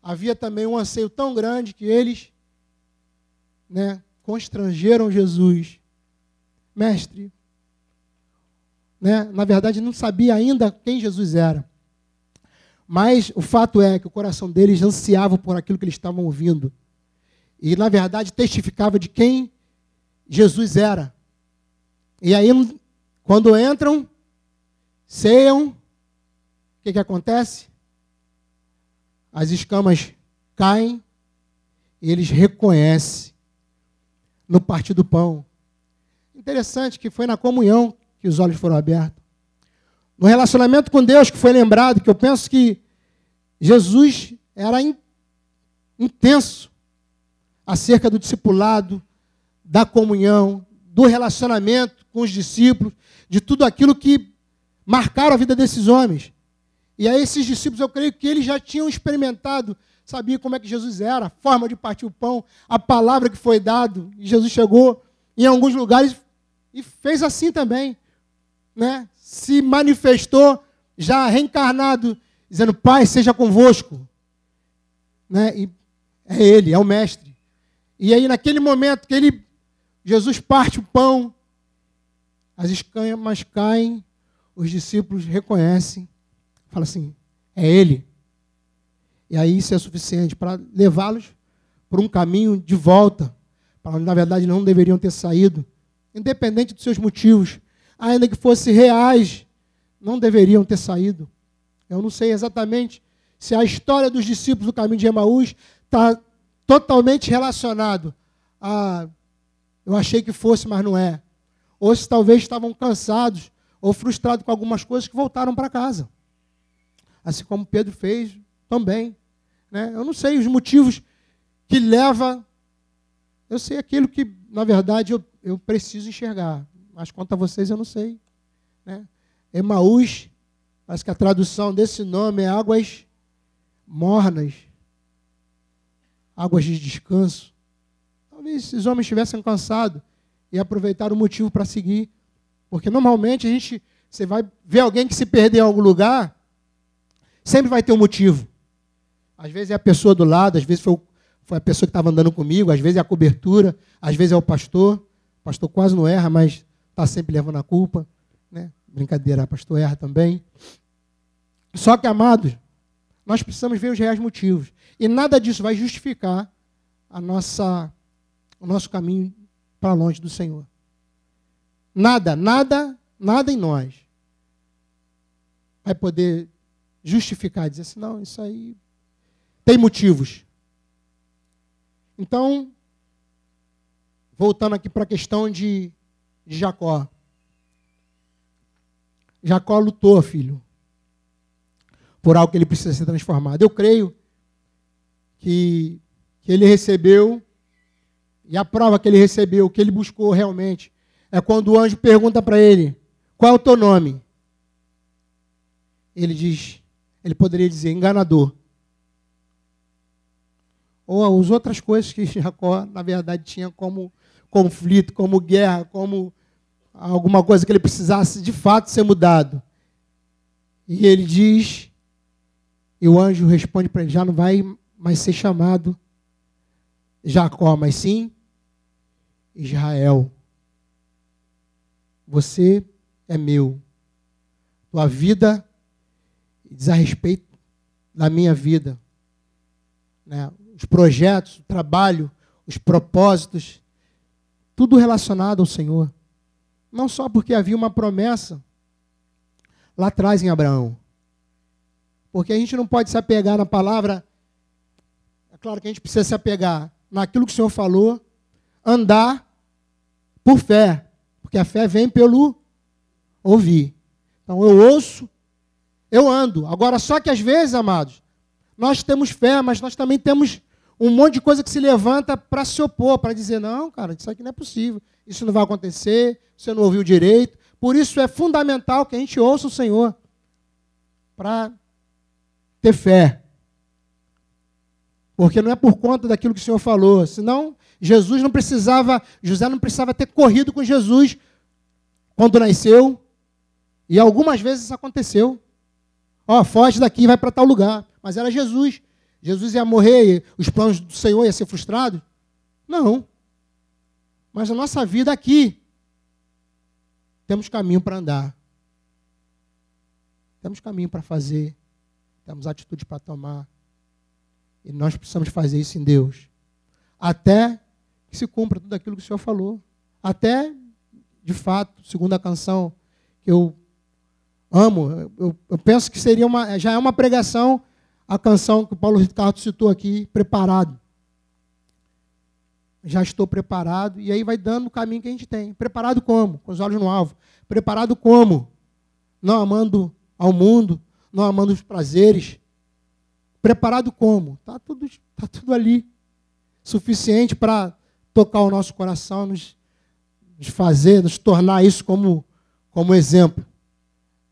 havia também um anseio tão grande que eles né, constrangeram Jesus. Mestre, né, na verdade não sabia ainda quem Jesus era. Mas o fato é que o coração deles ansiava por aquilo que eles estavam ouvindo. E, na verdade, testificava de quem Jesus era. E aí, quando entram, ceiam, o que, que acontece? As escamas caem e eles reconhecem no partir do pão. Interessante que foi na comunhão que os olhos foram abertos. No relacionamento com Deus que foi lembrado, que eu penso que Jesus era in, intenso acerca do discipulado, da comunhão, do relacionamento com os discípulos, de tudo aquilo que marcaram a vida desses homens. E aí esses discípulos, eu creio que eles já tinham experimentado sabia como é que Jesus era, a forma de partir o pão, a palavra que foi dado. E Jesus chegou em alguns lugares e fez assim também. Né? Se manifestou já reencarnado, dizendo: Pai, seja convosco. Né? E é Ele, é o Mestre. E aí, naquele momento que ele, Jesus parte o pão, as escamas caem, os discípulos reconhecem, fala assim: é Ele. E aí isso é suficiente para levá-los por um caminho de volta, para onde na verdade não deveriam ter saído, independente dos seus motivos, ainda que fossem reais, não deveriam ter saído. Eu não sei exatamente se a história dos discípulos do caminho de Emaús está totalmente relacionado a eu achei que fosse, mas não é. Ou se talvez estavam cansados ou frustrados com algumas coisas que voltaram para casa. Assim como Pedro fez também. Né? Eu não sei os motivos que leva. Eu sei aquilo que, na verdade, eu, eu preciso enxergar. Mas quanto a vocês, eu não sei. Né? Emaús, parece que a tradução desse nome é águas mornas, águas de descanso. Talvez esses homens estivessem cansados e aproveitaram o motivo para seguir. Porque normalmente a gente, você vai ver alguém que se perder em algum lugar, sempre vai ter um motivo. Às vezes é a pessoa do lado, às vezes foi, foi a pessoa que estava andando comigo, às vezes é a cobertura, às vezes é o pastor. O pastor quase não erra, mas está sempre levando a culpa. Né? Brincadeira, o pastor erra também. Só que, amados, nós precisamos ver os reais motivos. E nada disso vai justificar a nossa, o nosso caminho para longe do Senhor. Nada, nada, nada em nós vai poder justificar, dizer assim, não, isso aí tem motivos. Então, voltando aqui para a questão de, de Jacó. Jacó lutou, filho, por algo que ele precisa ser transformado. Eu creio que, que ele recebeu, e a prova que ele recebeu, que ele buscou realmente, é quando o anjo pergunta para ele: Qual é o teu nome? Ele diz, ele poderia dizer enganador. Ou as outras coisas que Jacó, na verdade, tinha como conflito, como guerra, como alguma coisa que ele precisasse de fato ser mudado. E ele diz, e o anjo responde para ele: já não vai mais ser chamado Jacó, mas sim Israel. Você é meu. Tua vida diz a respeito da minha vida. Né? Os projetos, o trabalho, os propósitos, tudo relacionado ao Senhor. Não só porque havia uma promessa lá atrás em Abraão. Porque a gente não pode se apegar na palavra. Claro que a gente precisa se apegar naquilo que o Senhor falou, andar por fé. Porque a fé vem pelo ouvir. Então eu ouço, eu ando. Agora, só que às vezes, amados, nós temos fé, mas nós também temos um monte de coisa que se levanta para se opor, para dizer: não, cara, isso aqui não é possível, isso não vai acontecer, você não ouviu direito. Por isso é fundamental que a gente ouça o Senhor para ter fé. Porque não é por conta daquilo que o Senhor falou, senão Jesus não precisava, José não precisava ter corrido com Jesus quando nasceu, e algumas vezes isso aconteceu. Ó, oh, foge daqui vai para tal lugar. Mas era Jesus. Jesus ia morrer, os planos do Senhor iam ser frustrados? Não. Mas a nossa vida aqui, temos caminho para andar. Temos caminho para fazer. Temos atitude para tomar. E nós precisamos fazer isso em Deus. Até que se cumpra tudo aquilo que o Senhor falou. Até, de fato, segundo a canção que eu amo, eu, eu penso que seria uma, já é uma pregação a canção que o Paulo Ricardo citou aqui, preparado. Já estou preparado, e aí vai dando o caminho que a gente tem. Preparado como? Com os olhos no alvo. Preparado como? Não amando ao mundo, não amando os prazeres. Preparado como? Está tudo, tá tudo ali. Suficiente para tocar o nosso coração, nos, nos, fazer, nos tornar isso como, como exemplo.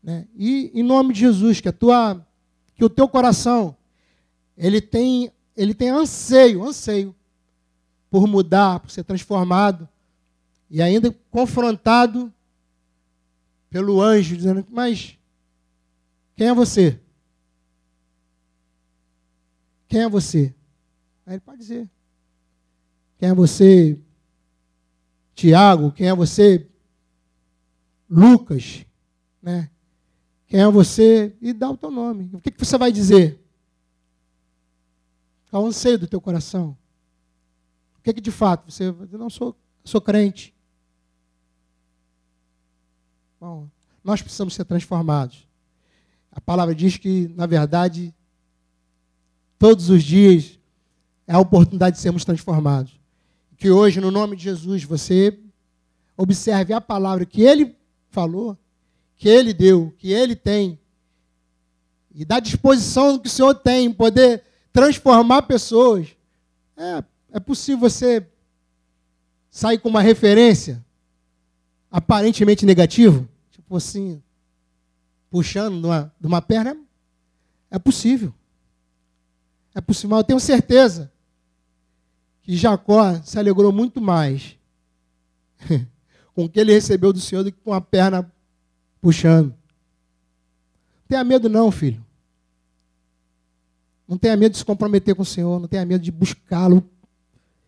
Né? E em nome de Jesus, que a tua que o teu coração ele tem ele tem anseio, anseio por mudar, por ser transformado e ainda confrontado pelo anjo dizendo: "Mas quem é você? Quem é você?" Aí ele pode dizer: "Quem é você, Tiago? Quem é você, Lucas?" Né? Quem é você? E dá o teu nome. O que, que você vai dizer? Qual o anseio do teu coração? O que, que de fato você não sou, sou crente? Bom, nós precisamos ser transformados. A palavra diz que, na verdade, todos os dias é a oportunidade de sermos transformados. Que hoje, no nome de Jesus, você observe a palavra que ele falou que Ele deu, que Ele tem, e da disposição que o Senhor tem em poder transformar pessoas, é, é possível você sair com uma referência aparentemente negativa, tipo assim, puxando de uma, de uma perna, é possível. É mas eu tenho certeza que Jacó se alegrou muito mais *laughs* com o que ele recebeu do Senhor do que com a perna puxando. Não tenha medo, não, filho. Não tenha medo de se comprometer com o Senhor, não tenha medo de buscá-lo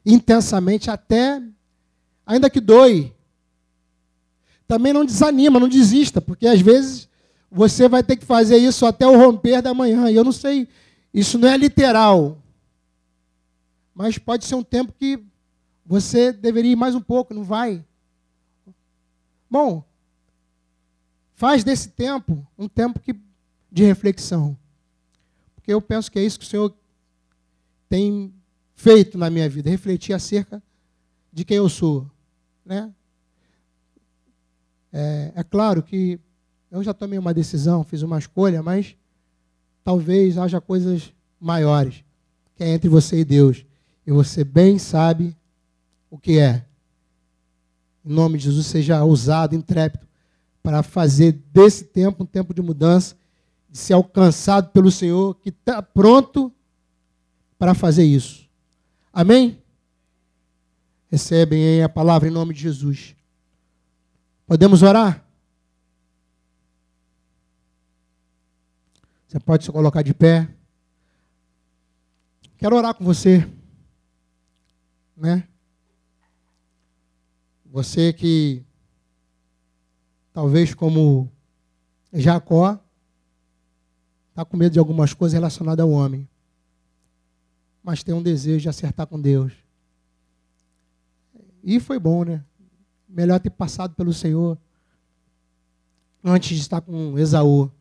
intensamente, até, ainda que doe. Também não desanima, não desista, porque às vezes você vai ter que fazer isso até o romper da manhã. E eu não sei, isso não é literal. Mas pode ser um tempo que você deveria ir mais um pouco, não vai. Bom, Faz desse tempo um tempo que, de reflexão. Porque eu penso que é isso que o Senhor tem feito na minha vida? Refletir acerca de quem eu sou. Né? É, é claro que eu já tomei uma decisão, fiz uma escolha, mas talvez haja coisas maiores que é entre você e Deus. E você bem sabe o que é. Em nome de Jesus, seja ousado, intrépido, para fazer desse tempo um tempo de mudança, de ser alcançado pelo Senhor, que está pronto para fazer isso. Amém? Recebem a palavra em nome de Jesus. Podemos orar? Você pode se colocar de pé. Quero orar com você. Né? Você que talvez como Jacó está com medo de algumas coisas relacionadas ao homem, mas tem um desejo de acertar com Deus. E foi bom, né? Melhor ter passado pelo Senhor antes de estar com Esaú.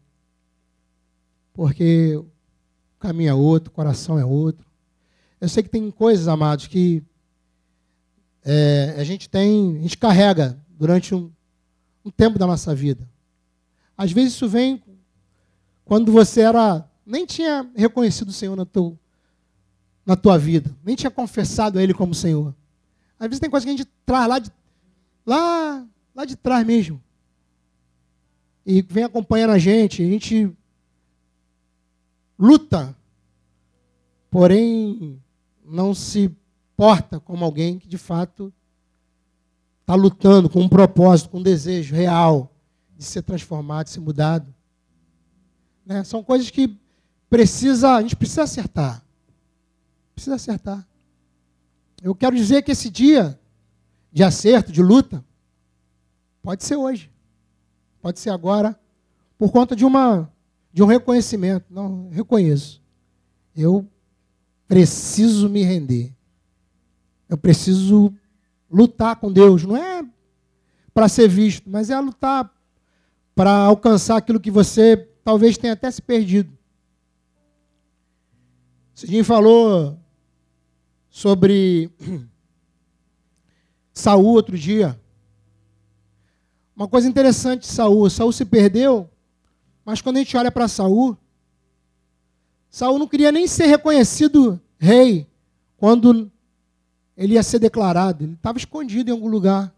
Porque o caminho é outro, o coração é outro. Eu sei que tem coisas, amados, que é, a gente tem, a gente carrega durante um, um tempo da nossa vida. Às vezes isso vem quando você era nem tinha reconhecido o Senhor na, teu, na tua vida, nem tinha confessado a Ele como Senhor. Às vezes tem coisas que a gente traz lá de, lá, lá de trás mesmo. E vem acompanhando a gente, a gente luta, porém não se porta como alguém que de fato está lutando com um propósito, com um desejo real de ser transformado, de ser mudado. Né? São coisas que precisa, a gente precisa acertar. Precisa acertar. Eu quero dizer que esse dia de acerto, de luta, pode ser hoje. Pode ser agora, por conta de uma de um reconhecimento. Não, reconheço. Eu preciso me render. Eu preciso lutar com Deus. Não é para ser visto, mas é lutar para alcançar aquilo que você talvez tenha até se perdido. Cidinho falou sobre Saul outro dia. Uma coisa interessante de Saul, Saul se perdeu, mas quando a gente olha para Saul, Saul não queria nem ser reconhecido rei quando ele ia ser declarado, ele estava escondido em algum lugar.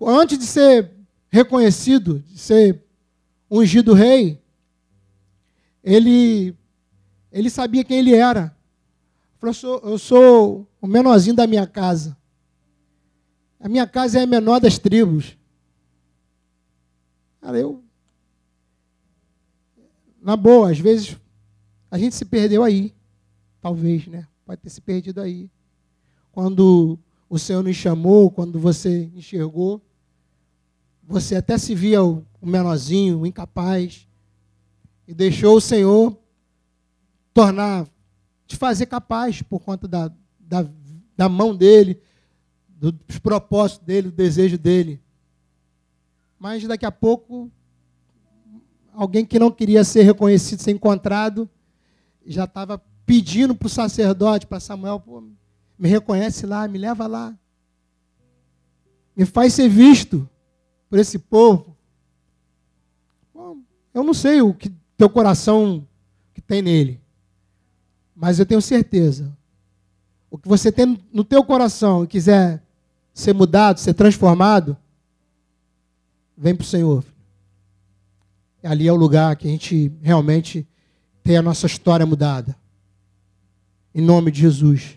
Antes de ser reconhecido, de ser ungido rei, ele ele sabia quem ele era. Falou, eu sou, o menorzinho da minha casa. A minha casa é a menor das tribos. Cara, eu. Na boa, às vezes a gente se perdeu aí. Talvez, né? Pode ter se perdido aí. Quando o Senhor nos chamou, quando você enxergou, você até se via o menorzinho, o incapaz, e deixou o Senhor tornar te fazer capaz por conta da, da, da mão dele, dos propósitos dele, do desejo dele. Mas daqui a pouco, alguém que não queria ser reconhecido, ser encontrado, já estava pedindo para o sacerdote, para Samuel, me reconhece lá, me leva lá. Me faz ser visto por esse povo. Bom, eu não sei o que teu coração que tem nele. Mas eu tenho certeza, o que você tem no teu coração e quiser ser mudado, ser transformado, vem para o Senhor. Ali é o lugar que a gente realmente tem a nossa história mudada. Em nome de Jesus.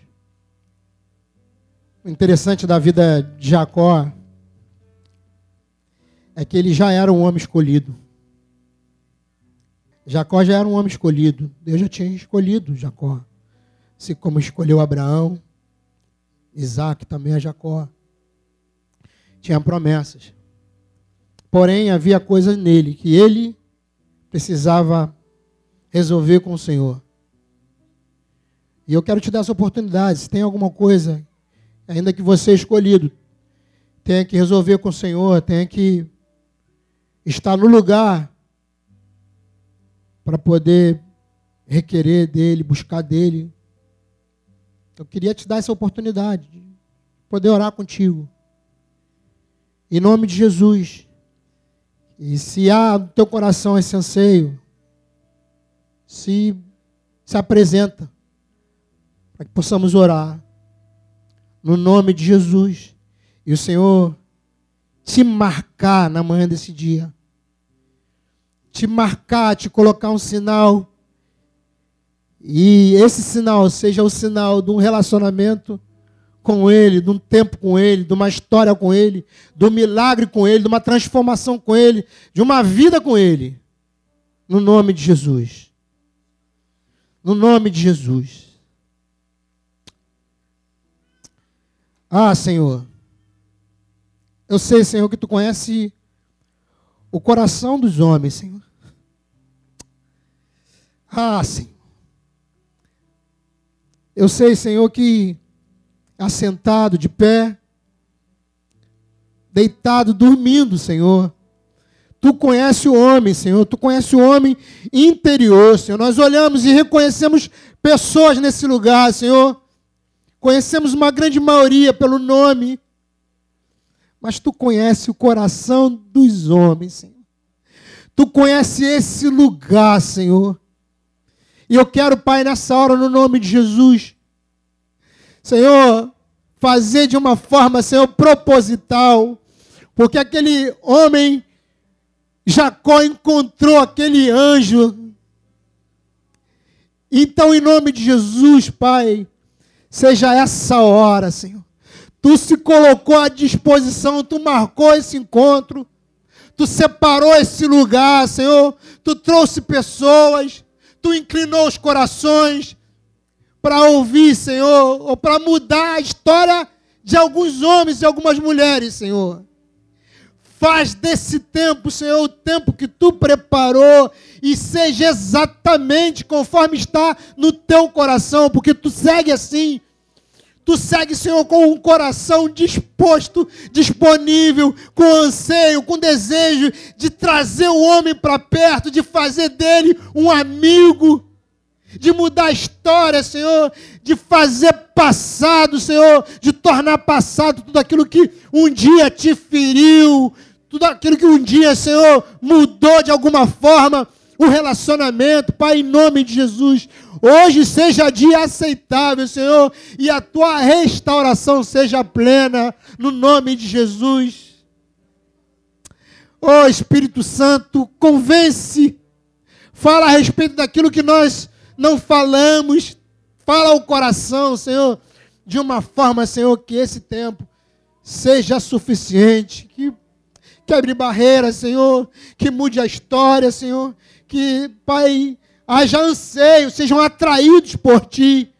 O interessante da vida de Jacó é que ele já era um homem escolhido. Jacó já era um homem escolhido. Deus já tinha escolhido Jacó. Assim como escolheu Abraão, Isaac também a Jacó. Tinha promessas. Porém, havia coisas nele que ele precisava resolver com o Senhor. E eu quero te dar essa oportunidade. Se tem alguma coisa, ainda que você é escolhido, tenha que resolver com o Senhor, tenha que estar no lugar para poder requerer dele, buscar dele Eu queria te dar essa oportunidade de poder orar contigo. Em nome de Jesus. E se há no teu coração esse anseio, se, se apresenta para que possamos orar no nome de Jesus. E o Senhor te marcar na manhã desse dia. Te marcar, te colocar um sinal. E esse sinal seja o sinal de um relacionamento com Ele, de um tempo com Ele, de uma história com Ele, um milagre com Ele, de uma transformação com Ele, de uma vida com Ele. No nome de Jesus. No nome de Jesus. Ah, Senhor. Eu sei, Senhor, que tu conhece o coração dos homens, Senhor. Ah, Senhor. Eu sei, Senhor, que assentado, de pé, deitado, dormindo, Senhor. Tu conhece o homem, Senhor. Tu conhece o homem interior, Senhor. Nós olhamos e reconhecemos pessoas nesse lugar, Senhor. Conhecemos uma grande maioria pelo nome mas tu conhece o coração dos homens, Senhor. Tu conhece esse lugar, Senhor. E eu quero, Pai, nessa hora, no nome de Jesus, Senhor, fazer de uma forma, Senhor, proposital, porque aquele homem, Jacó, encontrou aquele anjo. Então, em nome de Jesus, Pai, seja essa hora, Senhor Tu se colocou à disposição, tu marcou esse encontro, tu separou esse lugar, Senhor. Tu trouxe pessoas, tu inclinou os corações para ouvir, Senhor, ou para mudar a história de alguns homens e algumas mulheres, Senhor. Faz desse tempo, Senhor, o tempo que tu preparou e seja exatamente conforme está no teu coração, porque tu segue assim Tu segue, Senhor, com um coração disposto, disponível, com anseio, com desejo de trazer o homem para perto, de fazer dele um amigo, de mudar a história, Senhor, de fazer passado, Senhor, de tornar passado tudo aquilo que um dia te feriu, tudo aquilo que um dia, Senhor, mudou de alguma forma o relacionamento, Pai, em nome de Jesus. Hoje seja dia aceitável, Senhor, e a tua restauração seja plena, no nome de Jesus. Oh Espírito Santo, convence, fala a respeito daquilo que nós não falamos, fala ao coração, Senhor, de uma forma, Senhor, que esse tempo seja suficiente, que quebre barreiras, Senhor, que mude a história, Senhor, que, Pai, haja anseio, sejam atraídos por Ti.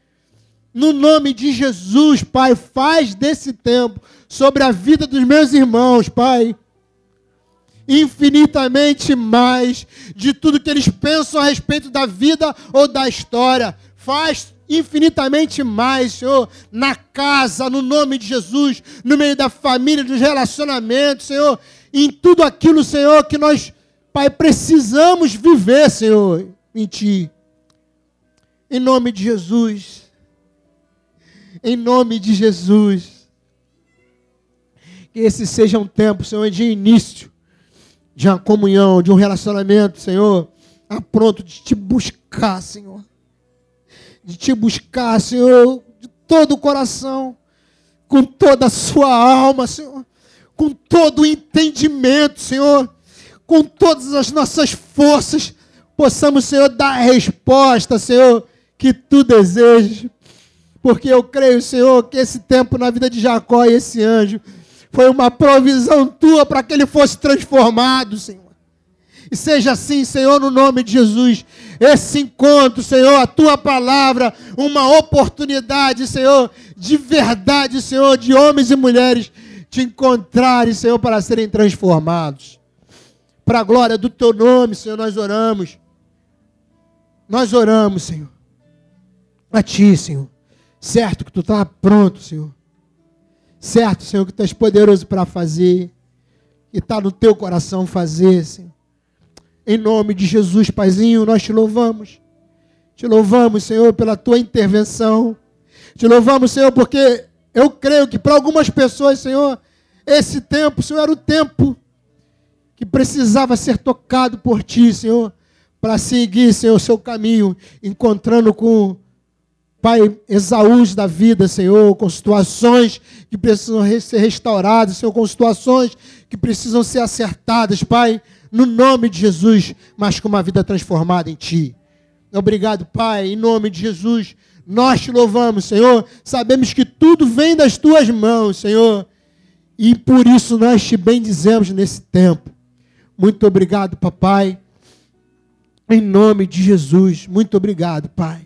No nome de Jesus, Pai, faz desse tempo sobre a vida dos meus irmãos, Pai, infinitamente mais de tudo que eles pensam a respeito da vida ou da história. Faz infinitamente mais, Senhor, na casa, no nome de Jesus, no meio da família, dos relacionamentos, Senhor, em tudo aquilo, Senhor, que nós Pai, precisamos viver, Senhor, em Ti. Em nome de Jesus. Em nome de Jesus. Que esse seja um tempo, Senhor, de início, de uma comunhão, de um relacionamento, Senhor, a pronto de te buscar, Senhor. De te buscar, Senhor, de todo o coração, com toda a sua alma, Senhor, com todo o entendimento, Senhor com todas as nossas forças, possamos, Senhor, dar a resposta, Senhor, que tu desejas. Porque eu creio, Senhor, que esse tempo na vida de Jacó e esse anjo foi uma provisão tua para que ele fosse transformado, Senhor. E seja assim, Senhor, no nome de Jesus. Esse encontro, Senhor, a tua palavra, uma oportunidade, Senhor, de verdade, Senhor, de homens e mulheres te encontrarem, Senhor, para serem transformados. Para a glória do teu nome, Senhor, nós oramos. Nós oramos, Senhor. A ti, Senhor. Certo que tu está pronto, Senhor. Certo, Senhor, que tu és poderoso para fazer. E está no teu coração fazer, Senhor. Em nome de Jesus, Paizinho, nós te louvamos. Te louvamos, Senhor, pela tua intervenção. Te louvamos, Senhor, porque eu creio que para algumas pessoas, Senhor, esse tempo, Senhor, era o tempo que precisava ser tocado por Ti, Senhor, para seguir, Senhor, o seu caminho, encontrando com Pai, exaús da vida, Senhor, com situações que precisam ser restauradas, Senhor, com situações que precisam ser acertadas, Pai, no nome de Jesus, mas com uma vida transformada em Ti. Obrigado, Pai, em nome de Jesus. Nós te louvamos, Senhor. Sabemos que tudo vem das tuas mãos, Senhor. E por isso nós te bendizemos nesse tempo. Muito obrigado, papai. Em nome de Jesus. Muito obrigado, Pai.